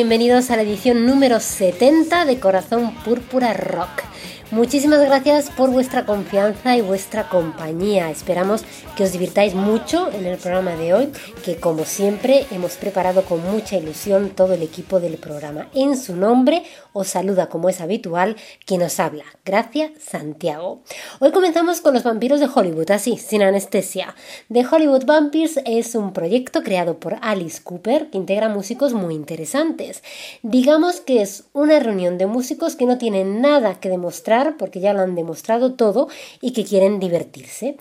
bienvenidos a la edición número 70 de Corazón Púrpura Rock. Muchísimas gracias por vuestra confianza y vuestra compañía. Esperamos que os divirtáis mucho en el programa de hoy, que como siempre hemos preparado con mucha ilusión todo el equipo del programa. En su nombre os saluda como es habitual quien os habla. Gracias, Santiago. Hoy comenzamos con los vampiros de Hollywood, así, sin anestesia. The Hollywood Vampires es un proyecto creado por Alice Cooper que integra músicos muy interesantes. Digamos que es una reunión de músicos que no tienen nada que demostrar porque ya lo han demostrado todo y que quieren divertirse.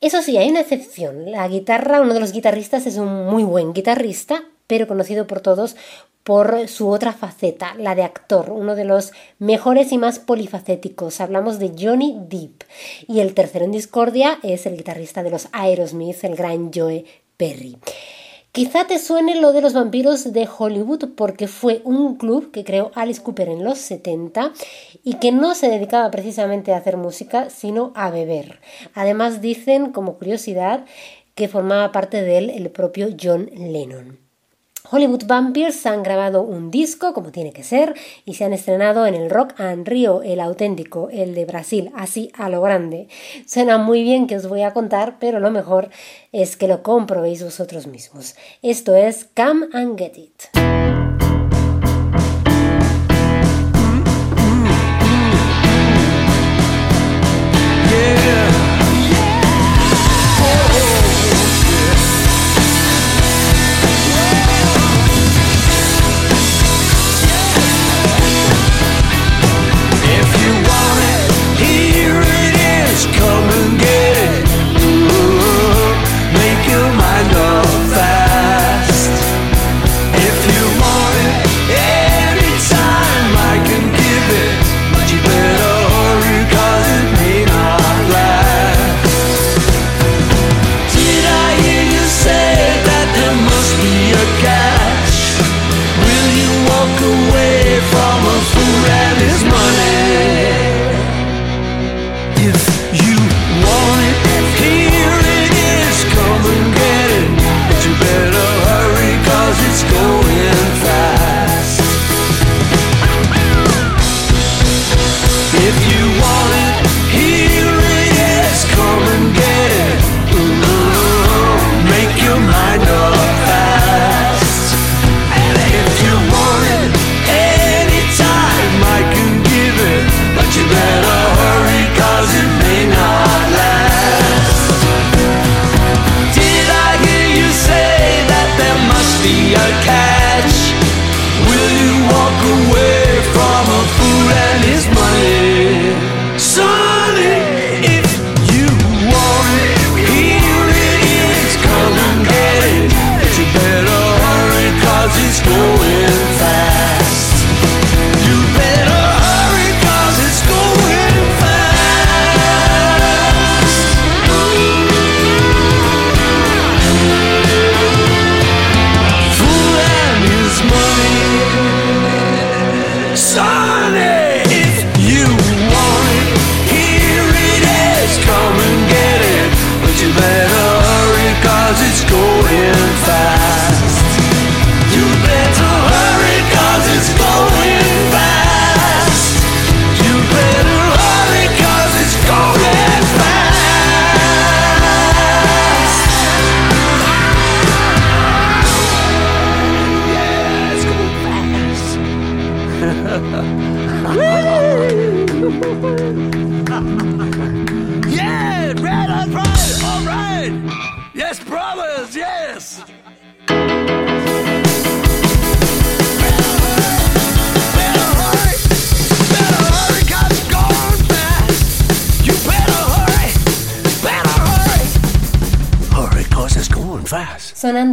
Eso sí, hay una excepción. La guitarra, uno de los guitarristas es un muy buen guitarrista, pero conocido por todos por su otra faceta, la de actor, uno de los mejores y más polifacéticos. Hablamos de Johnny Depp. Y el tercero en discordia es el guitarrista de los Aerosmith, el gran Joe Perry. Quizá te suene lo de los vampiros de Hollywood porque fue un club que creó Alice Cooper en los 70 y que no se dedicaba precisamente a hacer música, sino a beber. Además dicen, como curiosidad, que formaba parte de él el propio John Lennon. Hollywood Vampires han grabado un disco, como tiene que ser, y se han estrenado en el Rock and Rio, el auténtico, el de Brasil, así a lo grande. Suena muy bien que os voy a contar, pero lo mejor es que lo comprobéis vosotros mismos. Esto es Come and Get It. Sonando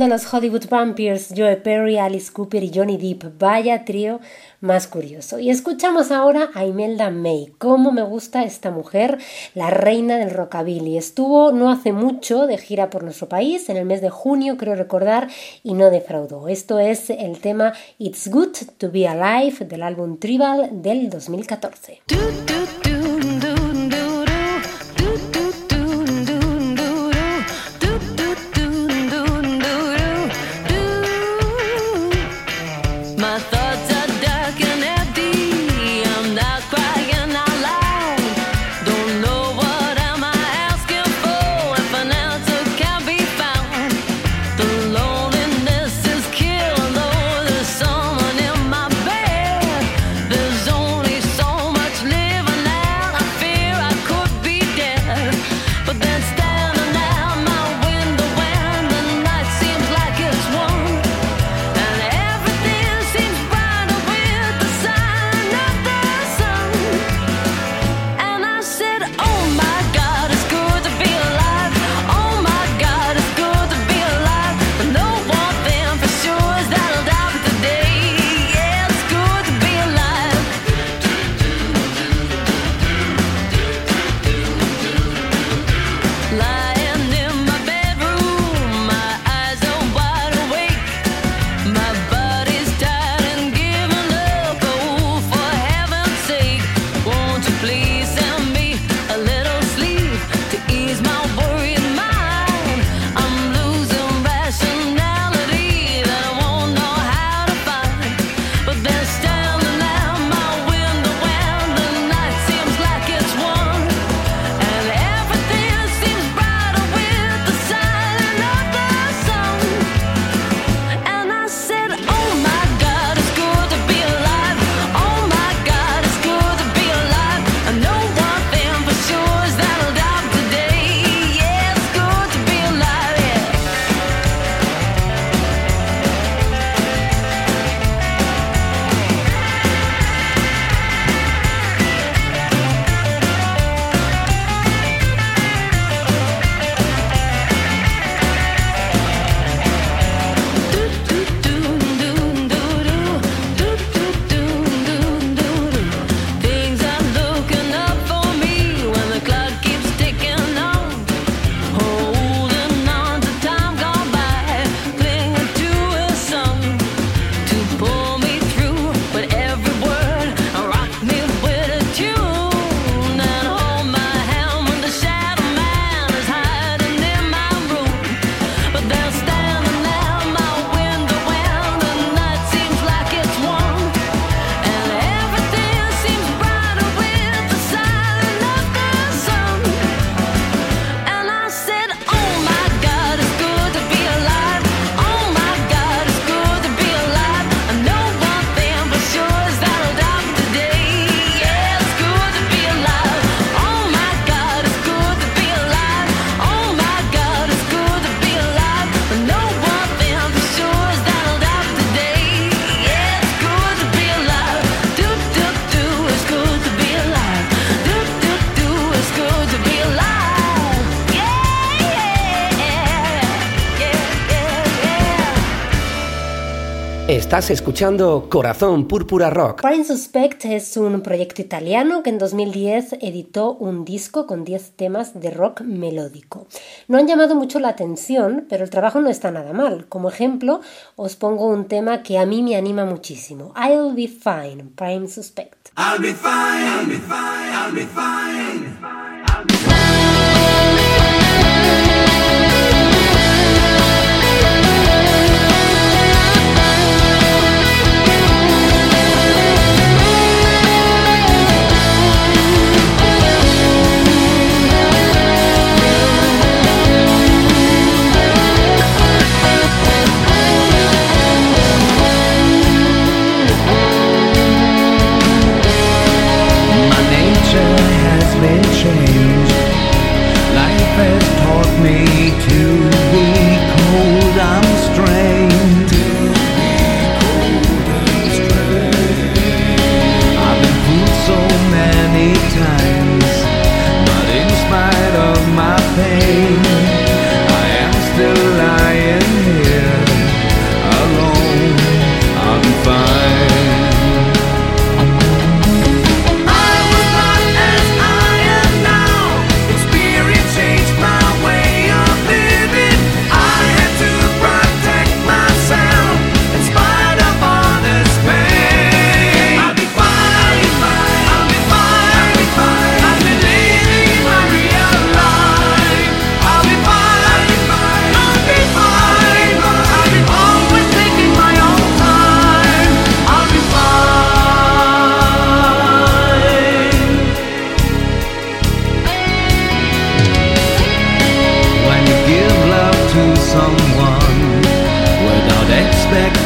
los Hollywood Vampires, Joe Perry, Alice Cooper y Johnny Depp. Vaya trío más curioso. Y escuchamos ahora a Imelda May. Cómo me gusta esta mujer, la reina del rockabilly. Estuvo no hace mucho de gira por nuestro país, en el mes de junio, creo recordar, y no defraudó. Esto es el tema It's Good to Be Alive del álbum Tribal del 2014. Estás escuchando Corazón Púrpura Rock. Prime Suspect es un proyecto italiano que en 2010 editó un disco con 10 temas de rock melódico. No han llamado mucho la atención, pero el trabajo no está nada mal. Como ejemplo, os pongo un tema que a mí me anima muchísimo. I'll be fine, Prime Suspect. I'll be fine, I'll be fine, I'll be fine.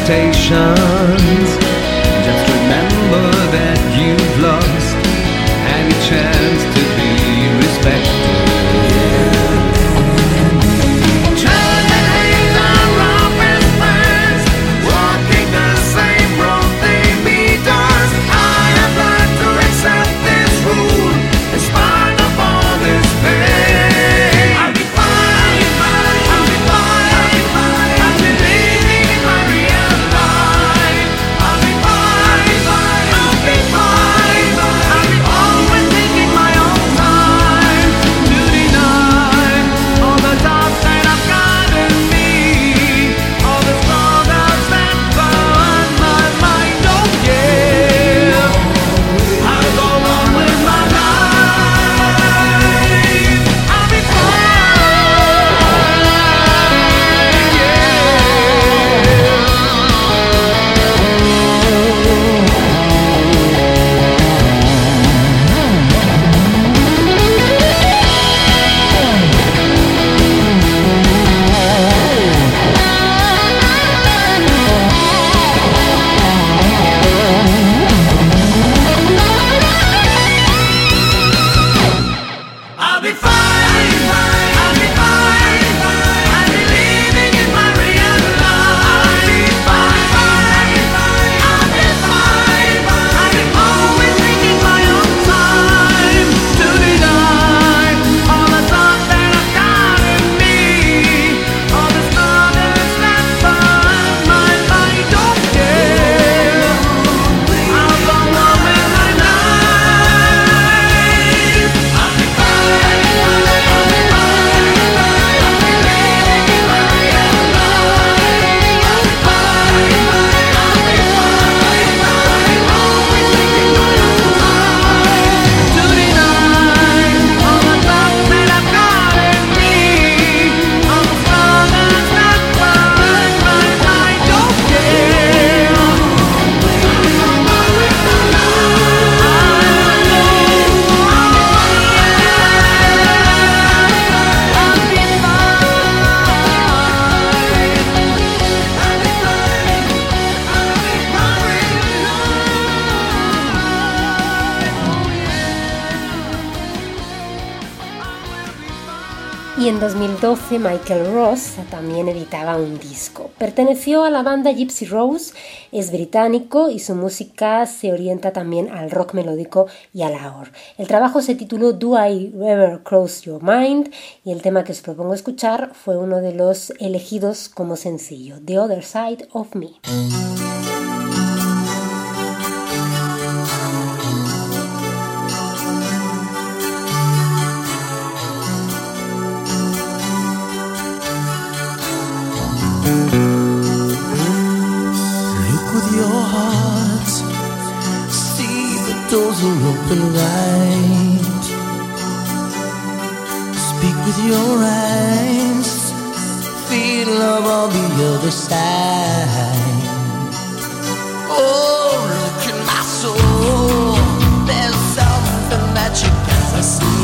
expectations. 2012 Michael Ross también editaba un disco. Perteneció a la banda Gypsy Rose, es británico y su música se orienta también al rock melódico y al AOR. El trabajo se tituló Do I Ever Cross Your Mind y el tema que os propongo escuchar fue uno de los elegidos como sencillo, The Other Side of Me. Open wide. Speak with your eyes, feel love on the other side. Oh, look at my soul. There's something that you gotta see.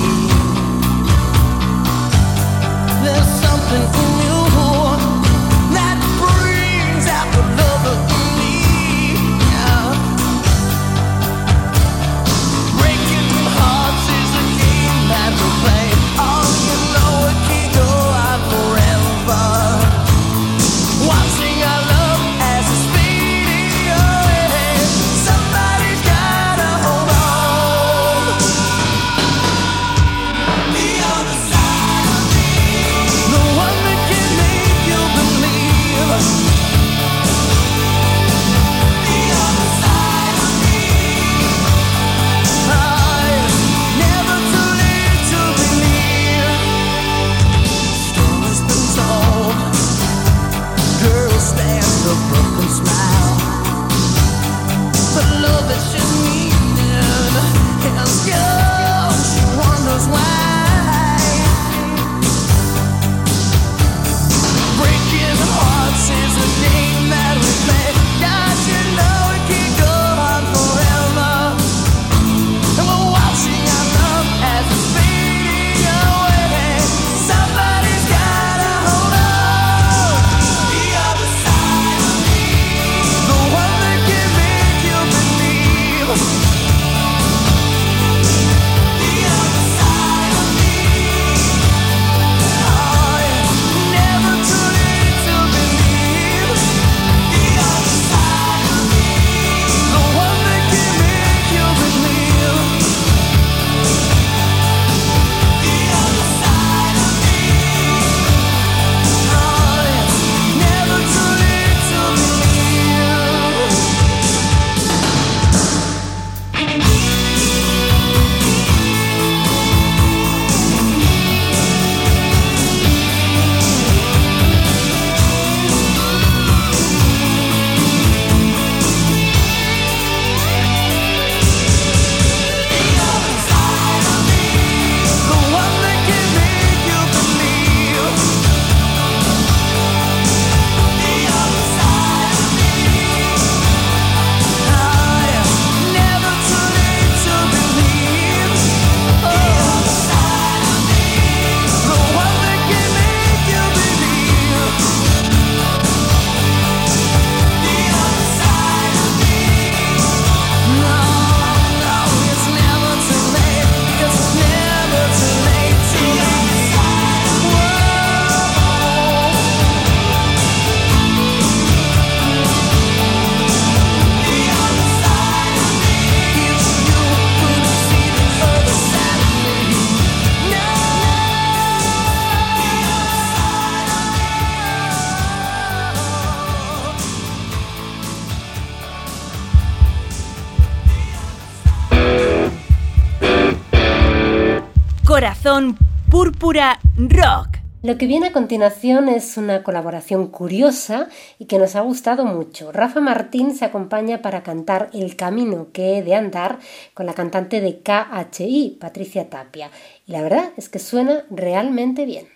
Rock. Lo que viene a continuación es una colaboración curiosa y que nos ha gustado mucho. Rafa Martín se acompaña para cantar El camino que he de andar con la cantante de KHI, Patricia Tapia. Y la verdad es que suena realmente bien.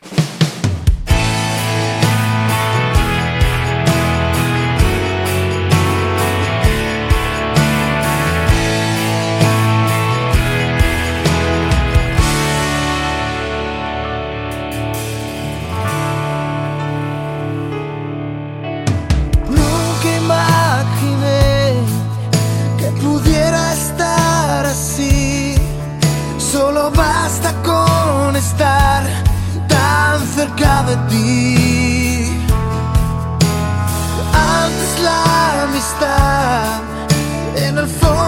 Basta con estar tan de ti. Antes la amistad en el fondo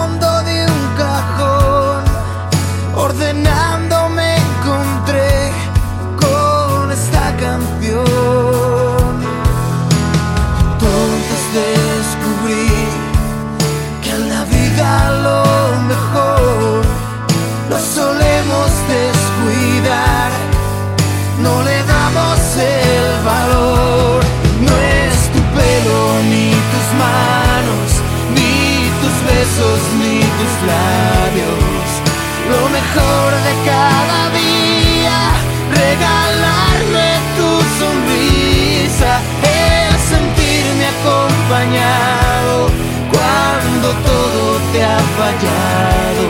fallado.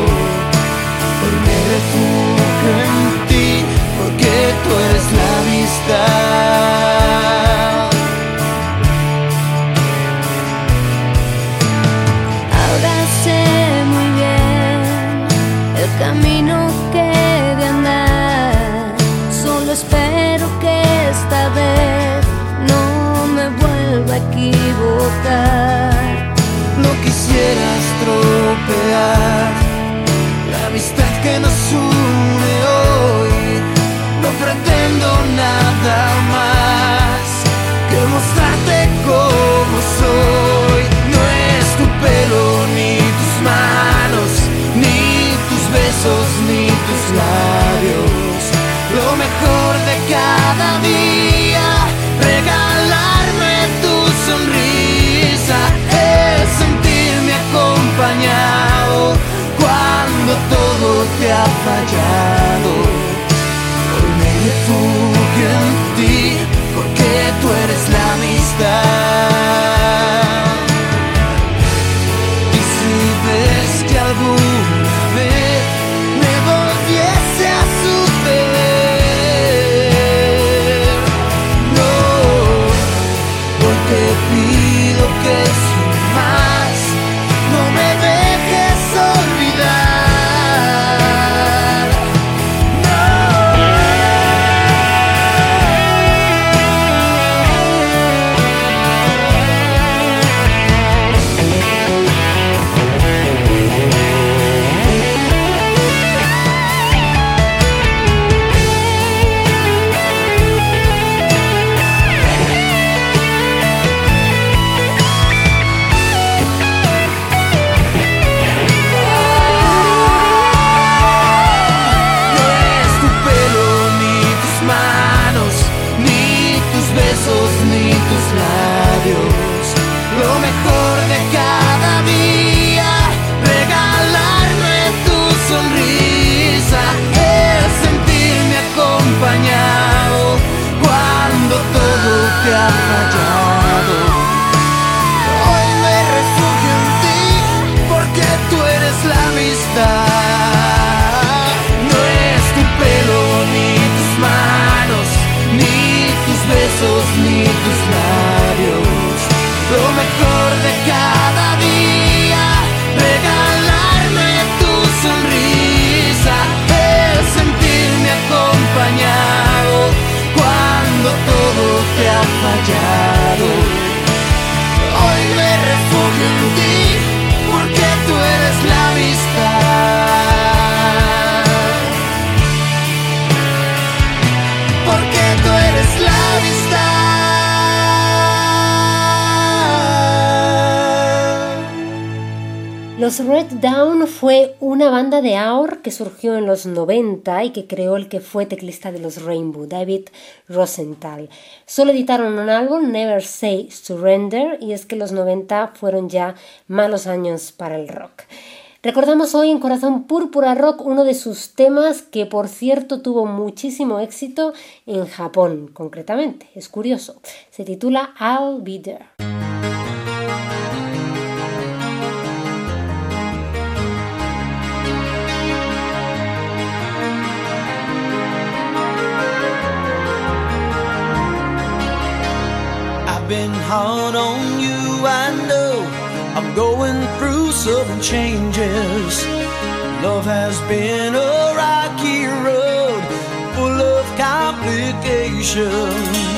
Hoy me refugio en ti porque tú eres la amistad. Ahora sé muy bien el camino que de andar. Solo espero que esta vez no me vuelva a equivocar. La amistad que nos une hoy. No pretendo nada más que mostrarte como soy. No es tu pelo, ni tus manos, ni tus besos, ni tus labios. Lo mejor de cada ha fallado. Hoy me refugio en ti Los Red Down fue una banda de AOR que surgió en los 90 y que creó el que fue teclista de los Rainbow, David Rosenthal. Solo editaron un álbum, Never Say Surrender, y es que los 90 fueron ya malos años para el rock. Recordamos hoy en Corazón Púrpura Rock uno de sus temas que por cierto tuvo muchísimo éxito en Japón concretamente. Es curioso. Se titula I'll Be There. Been hard on you, I know. I'm going through some changes. Love has been a rocky road full of complications.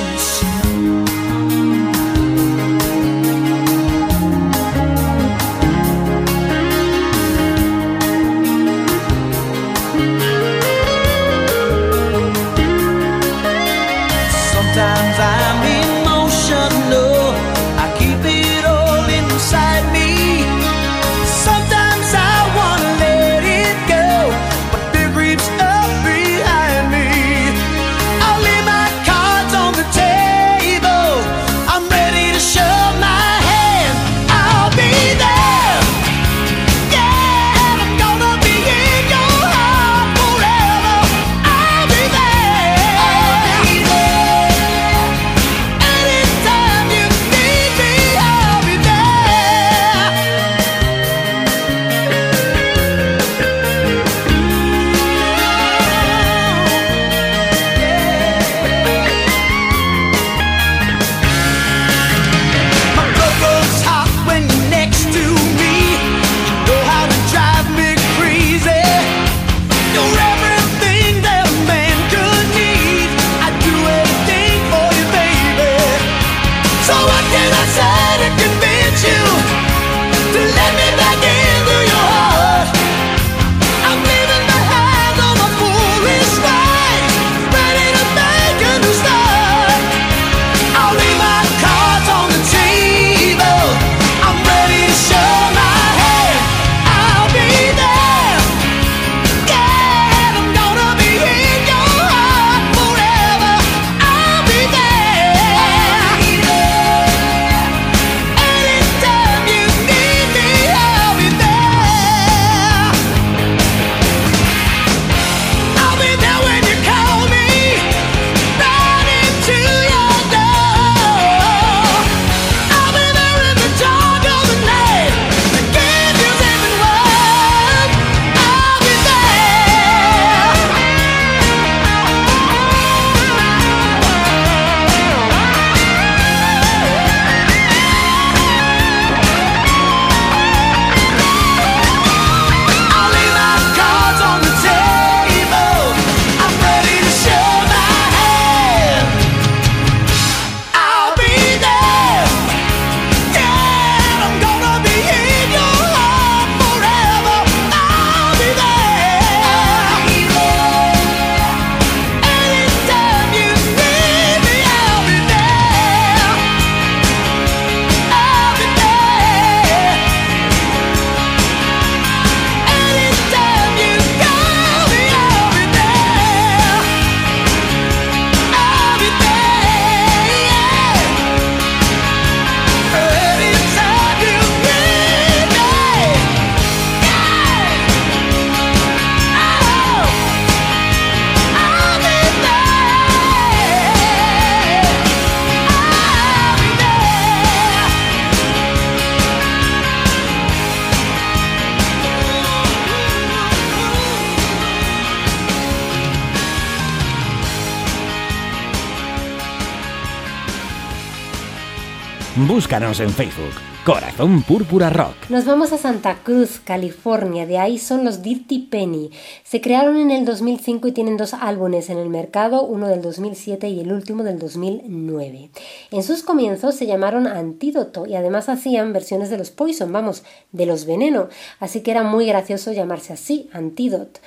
Búscanos en Facebook. Corazón Púrpura Rock. Nos vamos a Santa Cruz, California. De ahí son los Dirty Penny. Se crearon en el 2005 y tienen dos álbumes en el mercado, uno del 2007 y el último del 2009. En sus comienzos se llamaron Antídoto y además hacían versiones de los Poison, vamos, de los Veneno. Así que era muy gracioso llamarse así, Antídoto.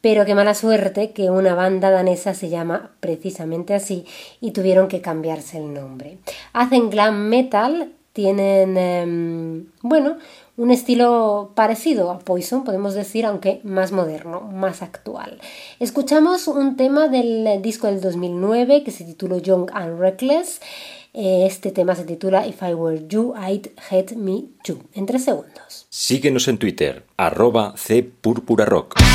Pero qué mala suerte que una banda danesa se llama precisamente así y tuvieron que cambiarse el nombre. Hacen glam metal, tienen, em, bueno, un estilo parecido a Poison, podemos decir, aunque más moderno, más actual. Escuchamos un tema del disco del 2009 que se tituló Young and Reckless. Este tema se titula If I Were You, I'd Hate Me Too. En tres segundos. Síguenos en Twitter, arroba cpurpurarock.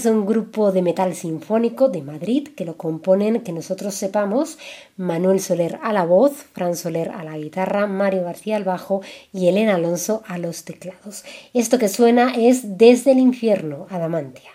Es un grupo de metal sinfónico de Madrid que lo componen, que nosotros sepamos, Manuel Soler a la voz, Fran Soler a la guitarra, Mario García al bajo y Elena Alonso a los teclados. Esto que suena es Desde el infierno, Adamantia.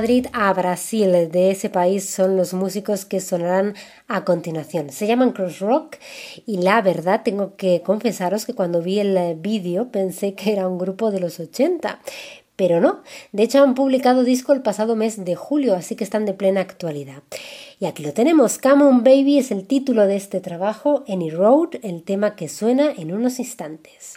Madrid a Brasil. De ese país son los músicos que sonarán a continuación. Se llaman Cross Rock y la verdad tengo que confesaros que cuando vi el vídeo pensé que era un grupo de los 80. Pero no, de hecho han publicado disco el pasado mes de julio, así que están de plena actualidad. Y aquí lo tenemos, Come On Baby es el título de este trabajo, Any Road, el tema que suena en unos instantes.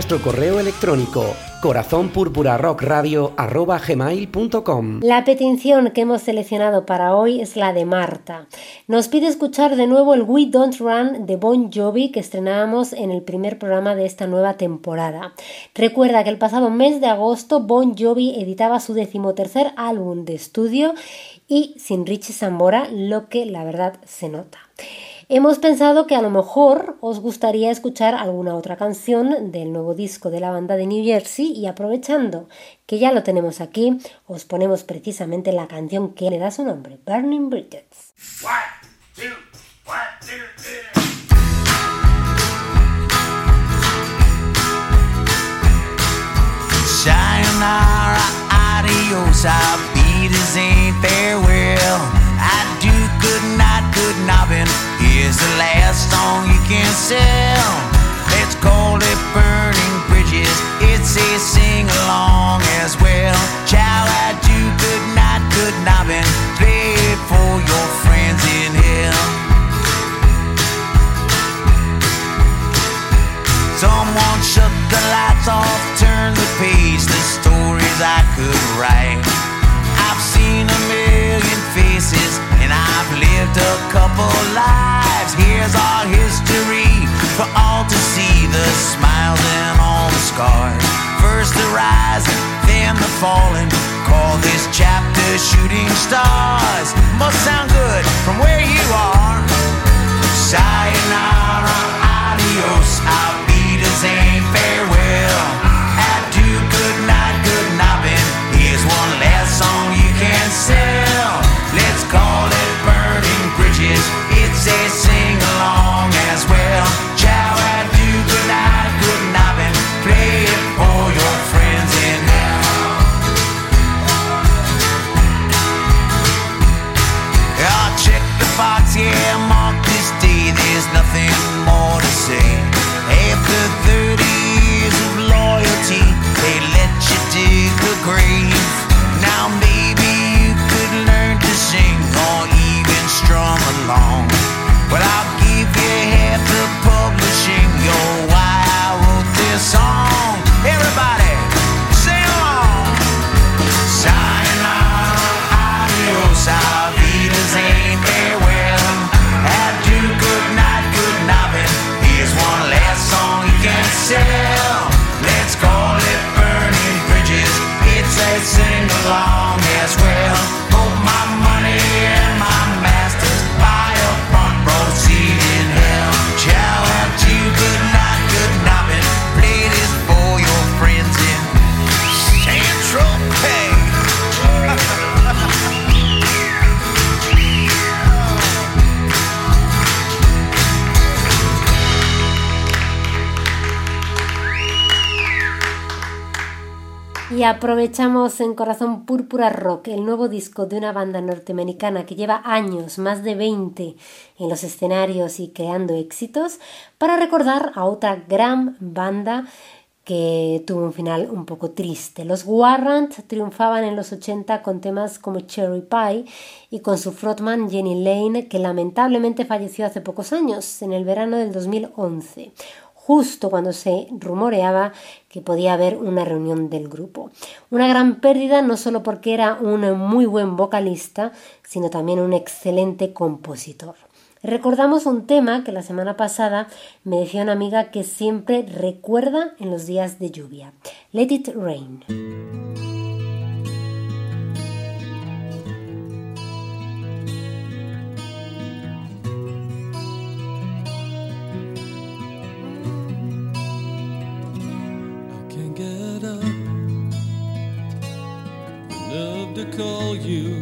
Nuestro correo electrónico corazonpurpurarockradio.com. La petición que hemos seleccionado para hoy es la de Marta. Nos pide escuchar de nuevo el We Don't Run de Bon Jovi que estrenábamos en el primer programa de esta nueva temporada. Recuerda que el pasado mes de agosto Bon Jovi editaba su decimotercer álbum de estudio y sin Richie Sambora, lo que la verdad se nota. Hemos pensado que a lo mejor os gustaría escuchar alguna otra canción del nuevo disco de la banda de New Jersey y aprovechando que ya lo tenemos aquí, os ponemos precisamente la canción que le da su nombre, Burning Bridges. adios, farewell. good night, good nobbing. Here's the last song you can sell. Let's call it Burning Bridges. It's a sing along as well. Ciao, adieu, good night, good nobbing. Play it for your friends in hell. Someone shut the lights off, turn the page. The stories I could write. Lived a couple lives. Here's our history for all to see the smiles and all the scars. First the rising, then the falling. Call this chapter Shooting Stars. Must sound good from where you are. Sayonara, adios, beaters ain't farewell. Adieu, good night. Here's one last song you can sell. Let's call bridges. It's a sing along as well. Aprovechamos en Corazón Púrpura Rock, el nuevo disco de una banda norteamericana que lleva años, más de 20, en los escenarios y creando éxitos, para recordar a otra gran banda que tuvo un final un poco triste. Los Warrant triunfaban en los 80 con temas como Cherry Pie y con su frontman Jenny Lane, que lamentablemente falleció hace pocos años, en el verano del 2011 justo cuando se rumoreaba que podía haber una reunión del grupo. Una gran pérdida no solo porque era un muy buen vocalista, sino también un excelente compositor. Recordamos un tema que la semana pasada me decía una amiga que siempre recuerda en los días de lluvia. Let It Rain. You,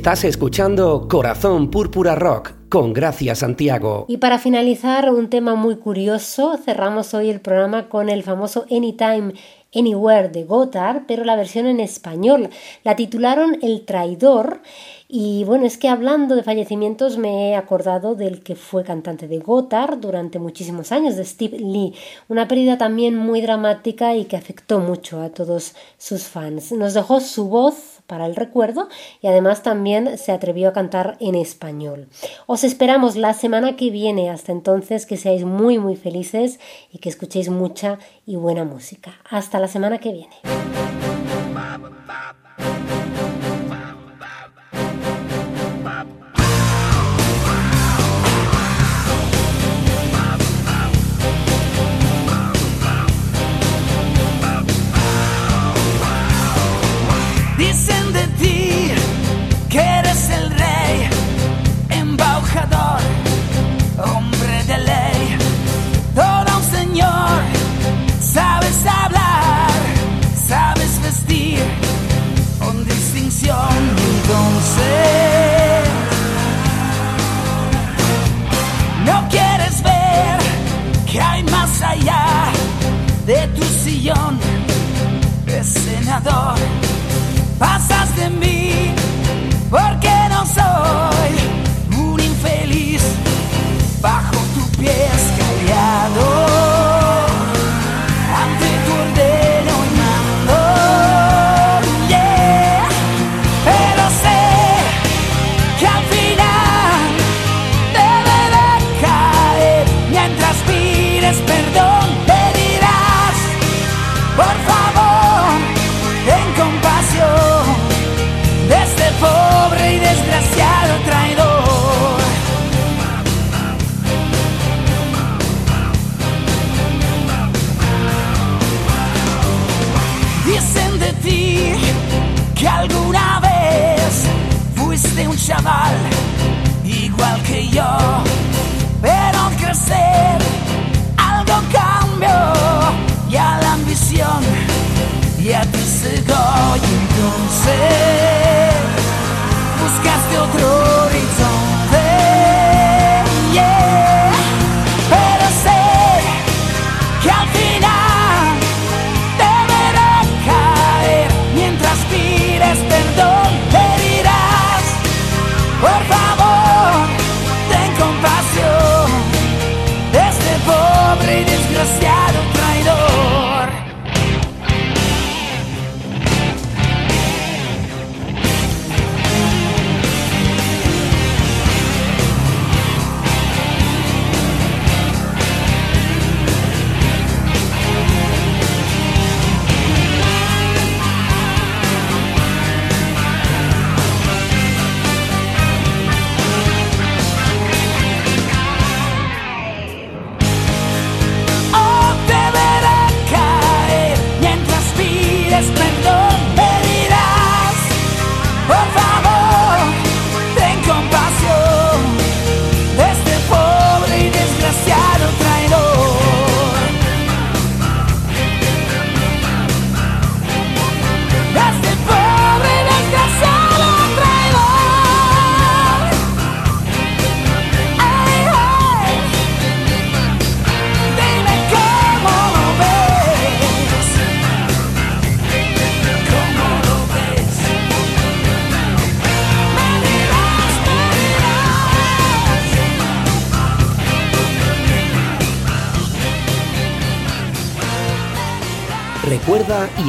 Estás escuchando Corazón Púrpura Rock con Gracia Santiago. Y para finalizar, un tema muy curioso, cerramos hoy el programa con el famoso Anytime, Anywhere de Gotthard, pero la versión en español. La titularon El Traidor. Y bueno, es que hablando de fallecimientos me he acordado del que fue cantante de Gotthard durante muchísimos años, de Steve Lee. Una pérdida también muy dramática y que afectó mucho a todos sus fans. Nos dejó su voz para el recuerdo y además también se atrevió a cantar en español. Os esperamos la semana que viene. Hasta entonces que seáis muy muy felices y que escuchéis mucha y buena música. Hasta la semana que viene. Distinción. Entonces, no quieres ver que hay más allá de tu sillón de senador pasas de mí porque no soy entonces